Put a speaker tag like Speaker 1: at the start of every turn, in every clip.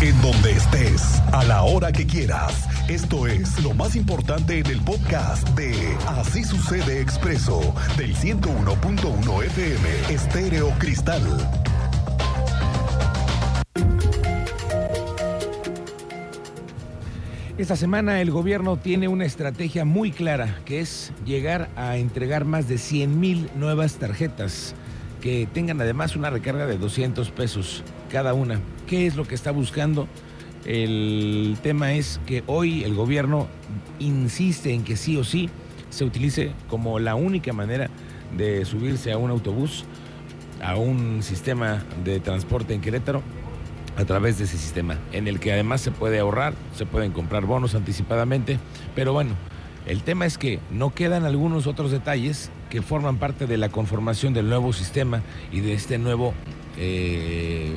Speaker 1: En donde estés, a la hora que quieras. Esto es lo más importante en el podcast de Así sucede expreso del 101.1 FM Estéreo Cristal.
Speaker 2: Esta semana el gobierno tiene una estrategia muy clara, que es llegar a entregar más de 100 mil nuevas tarjetas que tengan además una recarga de 200 pesos cada una. ¿Qué es lo que está buscando? El tema es que hoy el gobierno insiste en que sí o sí se utilice como la única manera de subirse a un autobús, a un sistema de transporte en Querétaro, a través de ese sistema, en el que además se puede ahorrar, se pueden comprar bonos anticipadamente, pero bueno, el tema es que no quedan algunos otros detalles que forman parte de la conformación del nuevo sistema y de este nuevo eh,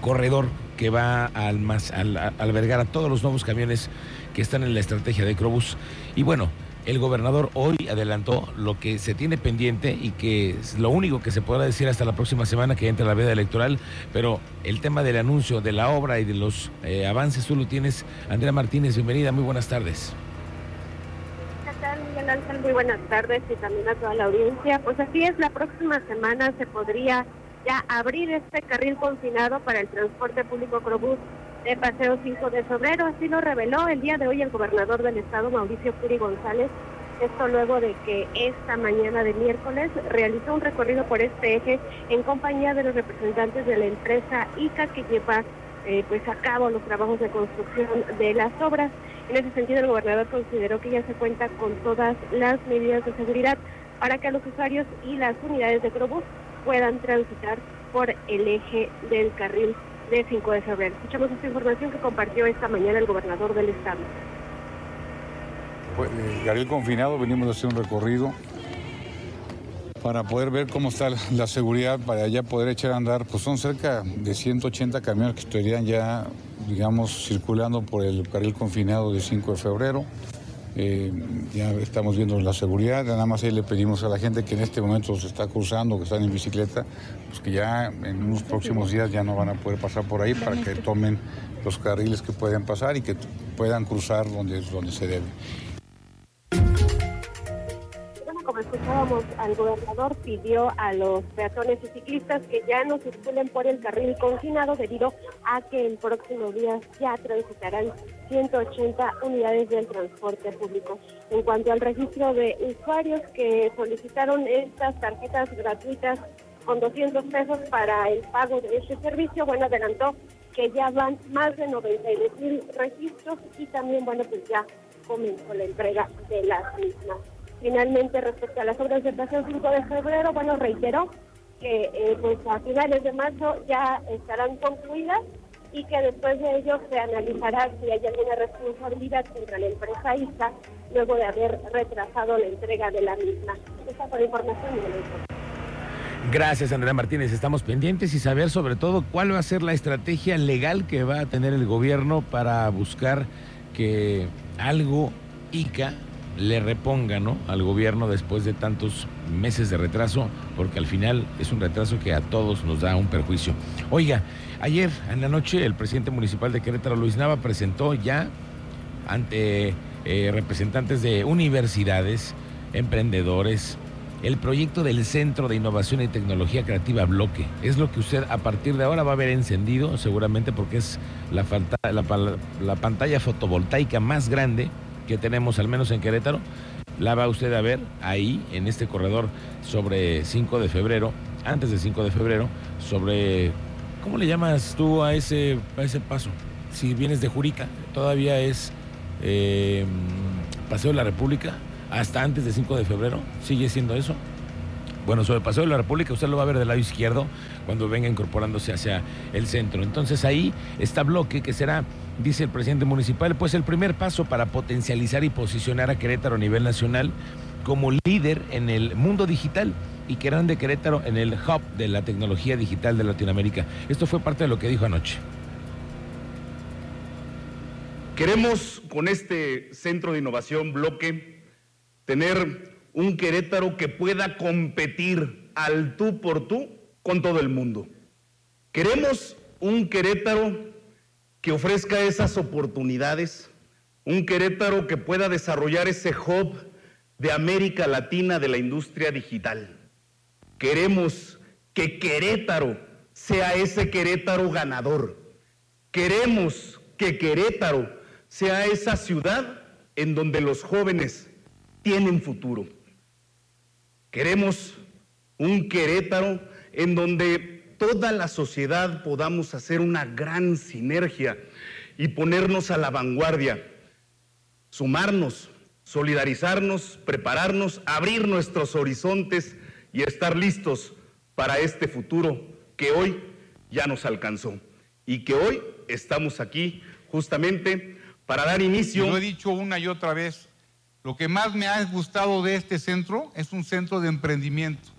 Speaker 2: corredor que va a, albergar a todos los nuevos camiones que están en la estrategia de Crobus. Y bueno, el gobernador hoy adelantó lo que se tiene pendiente y que es lo único que se podrá decir hasta la próxima semana que entre la veda electoral, pero el tema del anuncio de la obra y de los eh, avances tú lo tienes. Andrea Martínez, bienvenida, muy buenas tardes.
Speaker 3: Muy buenas tardes y también a toda la audiencia. Pues así es, la próxima semana se podría ya abrir este carril confinado para el transporte público Crobús de Paseo 5 de febrero. Así lo reveló el día de hoy el gobernador del estado, Mauricio Puri González. Esto luego de que esta mañana de miércoles realizó un recorrido por este eje en compañía de los representantes de la empresa ICA que lleva eh, pues a cabo los trabajos de construcción de las obras. En ese sentido, el gobernador consideró que ya se cuenta con todas las medidas de seguridad para que los usuarios y las unidades de Crobús puedan transitar por el eje del carril de 5 de febrero. Escuchamos esta información que compartió esta mañana el gobernador del estado.
Speaker 4: El carril confinado, venimos a hacer un recorrido para poder ver cómo está la seguridad, para ya poder echar a andar. Pues son cerca de 180 camiones que estarían ya, digamos, circulando por el carril confinado de 5 de febrero. Eh, ya estamos viendo la seguridad, nada más ahí le pedimos a la gente que en este momento se está cruzando, que están en bicicleta, pues que ya en unos próximos días ya no van a poder pasar por ahí para que tomen los carriles que puedan pasar y que puedan cruzar donde, donde se debe
Speaker 3: escuchábamos, al gobernador pidió a los peatones y ciclistas que ya no circulen por el carril confinado debido a que en próximos días ya transitarán 180 unidades del transporte público. En cuanto al registro de usuarios que solicitaron estas tarjetas gratuitas con 200 pesos para el pago de este servicio, bueno, adelantó que ya van más de 92 mil registros y también, bueno, pues ya comenzó la entrega de las mismas. Finalmente, respecto a las obras de Paseo 5 de febrero, bueno, reiteró que eh, pues a finales de marzo ya estarán concluidas y que después de ello se analizará si hay alguna responsabilidad contra la empresa ISA luego de haber retrasado la entrega de la misma. Esa fue la información.
Speaker 2: Gracias, Andrea Martínez. Estamos pendientes y saber sobre todo cuál va a ser la estrategia legal que va a tener el gobierno para buscar que algo ICA le reponga ¿no? al gobierno después de tantos meses de retraso, porque al final es un retraso que a todos nos da un perjuicio. Oiga, ayer en la noche el presidente municipal de Querétaro, Luis Nava, presentó ya ante eh, representantes de universidades, emprendedores, el proyecto del Centro de Innovación y Tecnología Creativa Bloque. Es lo que usted a partir de ahora va a ver encendido, seguramente porque es la, la pantalla fotovoltaica más grande que tenemos, al menos en Querétaro, la va usted a ver ahí, en este corredor, sobre 5 de febrero, antes del 5 de febrero, sobre, ¿cómo le llamas tú a ese, a ese paso? Si vienes de Jurica, todavía es eh, Paseo de la República, hasta antes del 5 de febrero, sigue siendo eso. Bueno, sobre Paseo de la República usted lo va a ver del lado izquierdo cuando venga incorporándose hacia el centro. Entonces ahí está bloque que será dice el presidente municipal, pues el primer paso para potencializar y posicionar a Querétaro a nivel nacional como líder en el mundo digital y que eran de Querétaro en el hub de la tecnología digital de Latinoamérica. Esto fue parte de lo que dijo anoche.
Speaker 5: Queremos con este centro de innovación bloque tener un Querétaro que pueda competir al tú por tú con todo el mundo. Queremos un Querétaro que ofrezca esas oportunidades, un Querétaro que pueda desarrollar ese hub de América Latina de la industria digital. Queremos que Querétaro sea ese Querétaro ganador. Queremos que Querétaro sea esa ciudad en donde los jóvenes tienen futuro. Queremos un Querétaro en donde toda la sociedad podamos hacer una gran sinergia y ponernos a la vanguardia, sumarnos, solidarizarnos, prepararnos, abrir nuestros horizontes y estar listos para este futuro que hoy ya nos alcanzó y que hoy estamos aquí justamente para dar inicio.
Speaker 4: Lo he dicho una y otra vez, lo que más me ha gustado de este centro es un centro de emprendimiento,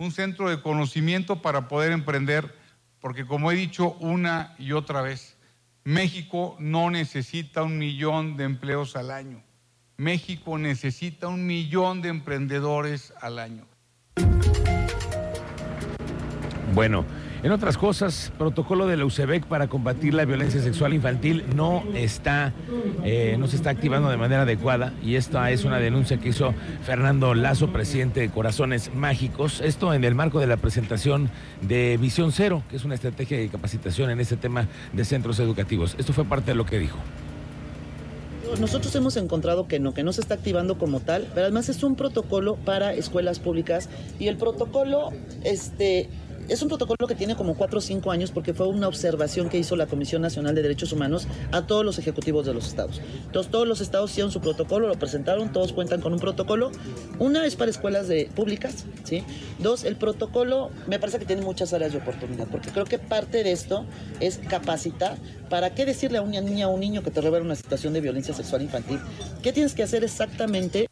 Speaker 4: un centro de conocimiento para poder emprender, porque como he dicho una y otra vez, México no necesita un millón de empleos al año. México necesita un millón de emprendedores al año.
Speaker 2: Bueno, en otras cosas, protocolo de la UCEBEC para combatir la violencia sexual infantil no está, eh, no se está activando de manera adecuada y esta es una denuncia que hizo Fernando Lazo, presidente de Corazones Mágicos. Esto en el marco de la presentación de Visión Cero, que es una estrategia de capacitación en este tema de centros educativos. Esto fue parte de lo que dijo
Speaker 6: nosotros hemos encontrado que no, que no se está activando como tal, pero además es un protocolo para escuelas públicas y el protocolo, este, es un protocolo que tiene como cuatro o cinco años porque fue una observación que hizo la Comisión Nacional de Derechos Humanos a todos los ejecutivos de los estados. Entonces todos los estados hicieron su protocolo, lo presentaron, todos cuentan con un protocolo. Una es para escuelas públicas, ¿sí? Dos, el protocolo me parece que tiene muchas áreas de oportunidad porque creo que parte de esto es capacitar para qué decirle a una niña o un niño que te revela una situación de violencia sexual infantil. ¿Qué tienes que hacer exactamente?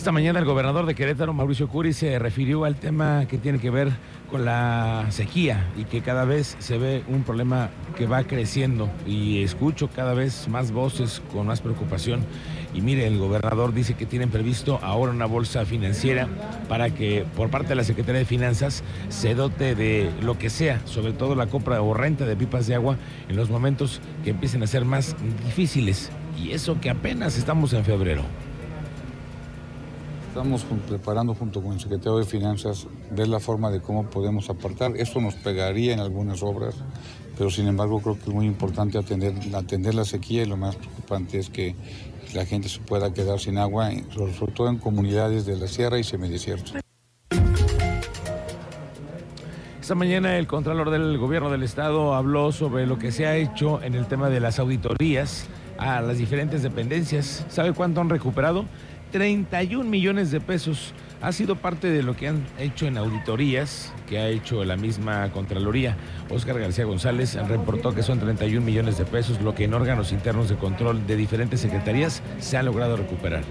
Speaker 2: Esta mañana el gobernador de Querétaro, Mauricio Curi, se refirió al tema que tiene que ver con la sequía y que cada vez se ve un problema que va creciendo y escucho cada vez más voces con más preocupación. Y mire, el gobernador dice que tienen previsto ahora una bolsa financiera para que por parte de la Secretaría de Finanzas se dote de lo que sea, sobre todo la compra o renta de pipas de agua en los momentos que empiecen a ser más difíciles. Y eso que apenas estamos en febrero.
Speaker 4: Estamos preparando junto con el secretario de Finanzas ver la forma de cómo podemos apartar. Esto nos pegaría en algunas obras, pero sin embargo creo que es muy importante atender, atender la sequía y lo más preocupante es que la gente se pueda quedar sin agua, sobre todo en comunidades de la sierra y semidesiertos.
Speaker 2: Esta mañana el Contralor del Gobierno del Estado habló sobre lo que se ha hecho en el tema de las auditorías a las diferentes dependencias. ¿Sabe cuánto han recuperado? 31 millones de pesos. Ha sido parte de lo que han hecho en auditorías que ha hecho la misma Contraloría. Oscar García González reportó que son 31 millones de pesos, lo que en órganos internos de control de diferentes secretarías se ha logrado recuperar.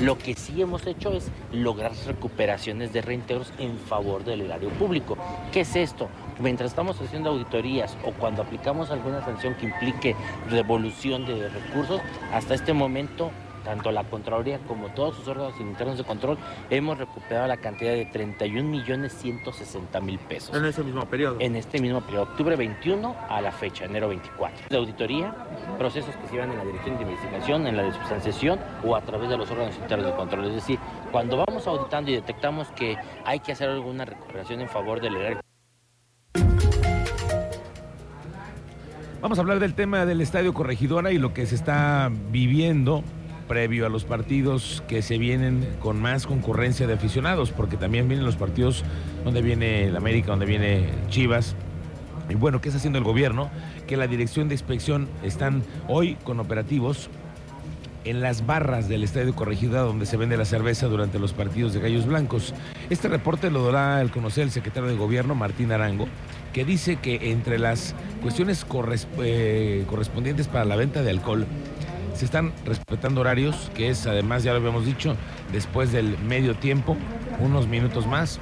Speaker 7: Lo que sí hemos hecho es lograr recuperaciones de reintegros en favor del erario público. ¿Qué es esto? Mientras estamos haciendo auditorías o cuando aplicamos alguna sanción que implique devolución de recursos, hasta este momento tanto la Contraloría como todos sus órganos internos de control, hemos recuperado la cantidad de 31 millones 160 mil pesos.
Speaker 2: En ese mismo periodo.
Speaker 7: En este mismo periodo, octubre 21 a la fecha, enero 24. De auditoría, procesos que se llevan en la dirección de investigación, en la de sustanciación o a través de los órganos internos de control. Es decir, cuando vamos auditando y detectamos que hay que hacer alguna recuperación en favor del erario
Speaker 2: Vamos a hablar del tema del Estadio Corregidora y lo que se está viviendo previo a los partidos que se vienen con más concurrencia de aficionados, porque también vienen los partidos donde viene el América, donde viene Chivas. Y bueno, ¿qué está haciendo el gobierno? Que la dirección de inspección están hoy con operativos en las barras del Estadio Corregida donde se vende la cerveza durante los partidos de Gallos Blancos. Este reporte lo dará al conocer el secretario de Gobierno, Martín Arango, que dice que entre las cuestiones eh, correspondientes para la venta de alcohol se están respetando horarios, que es además, ya lo habíamos dicho, después del medio tiempo, unos minutos más.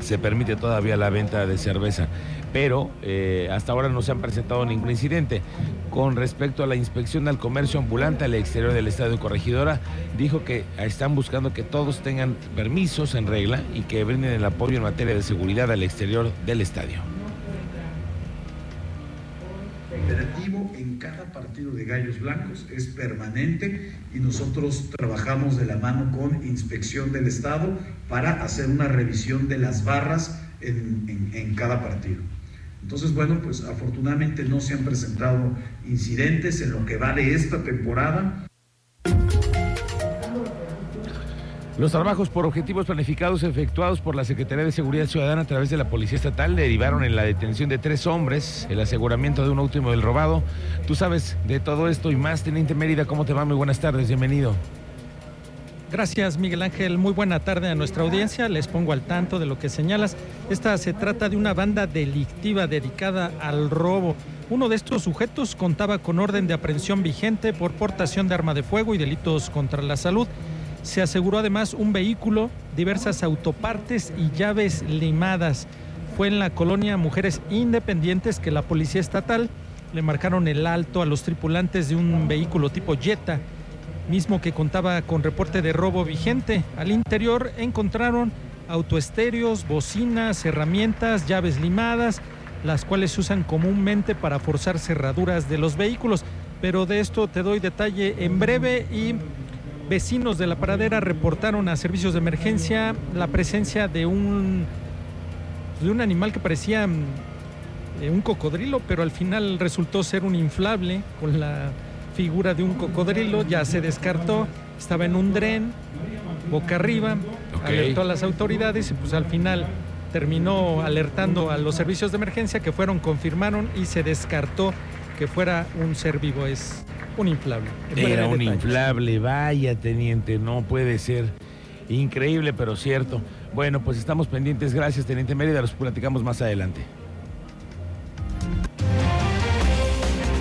Speaker 2: se permite todavía la venta de cerveza, pero eh, hasta ahora no se han presentado ningún incidente. Con respecto a la inspección al comercio ambulante al exterior del Estadio Corregidora, dijo que están buscando que todos tengan permisos en regla y que brinden el apoyo en materia de seguridad al exterior del estadio.
Speaker 8: En cada partido de Gallos Blancos es permanente y nosotros trabajamos de la mano con Inspección del Estado para hacer una revisión de las barras en, en- en cada partido. Entonces, bueno, pues afortunadamente no se han presentado incidentes en lo que va de esta temporada.
Speaker 2: Los trabajos por objetivos planificados efectuados por la Secretaría de Seguridad Ciudadana a través de la Policía Estatal derivaron en la detención de tres hombres, el aseguramiento de un último del robado. Tú sabes de todo esto y más, Teniente Mérida, ¿cómo te va? Muy buenas tardes, bienvenido.
Speaker 9: Gracias, Miguel Ángel. Muy buena tarde a nuestra audiencia. Les pongo al tanto de lo que señalas. Esta se trata de una banda delictiva dedicada al robo. Uno de estos sujetos contaba con orden de aprehensión vigente por portación de arma de fuego y delitos contra la salud. Se aseguró además un vehículo, diversas autopartes y llaves limadas. Fue en la colonia Mujeres Independientes que la Policía Estatal le marcaron el alto a los tripulantes de un vehículo tipo Jetta mismo que contaba con reporte de robo vigente. Al interior encontraron autoestéreos, bocinas, herramientas, llaves limadas, las cuales se usan comúnmente para forzar cerraduras de los vehículos. Pero de esto te doy detalle en breve y vecinos de la paradera reportaron a servicios de emergencia la presencia de un de un animal que parecía mm, eh, un cocodrilo, pero al final resultó ser un inflable con la figura de un cocodrilo, ya se descartó, estaba en un dren, boca arriba, alertó a las autoridades y pues al final terminó alertando a los servicios de emergencia que fueron, confirmaron y se descartó que fuera un ser vivo, es un inflable.
Speaker 2: Era un inflable, vaya, Teniente, no puede ser. Increíble, pero cierto. Bueno, pues estamos pendientes. Gracias, Teniente Mérida, los platicamos más adelante.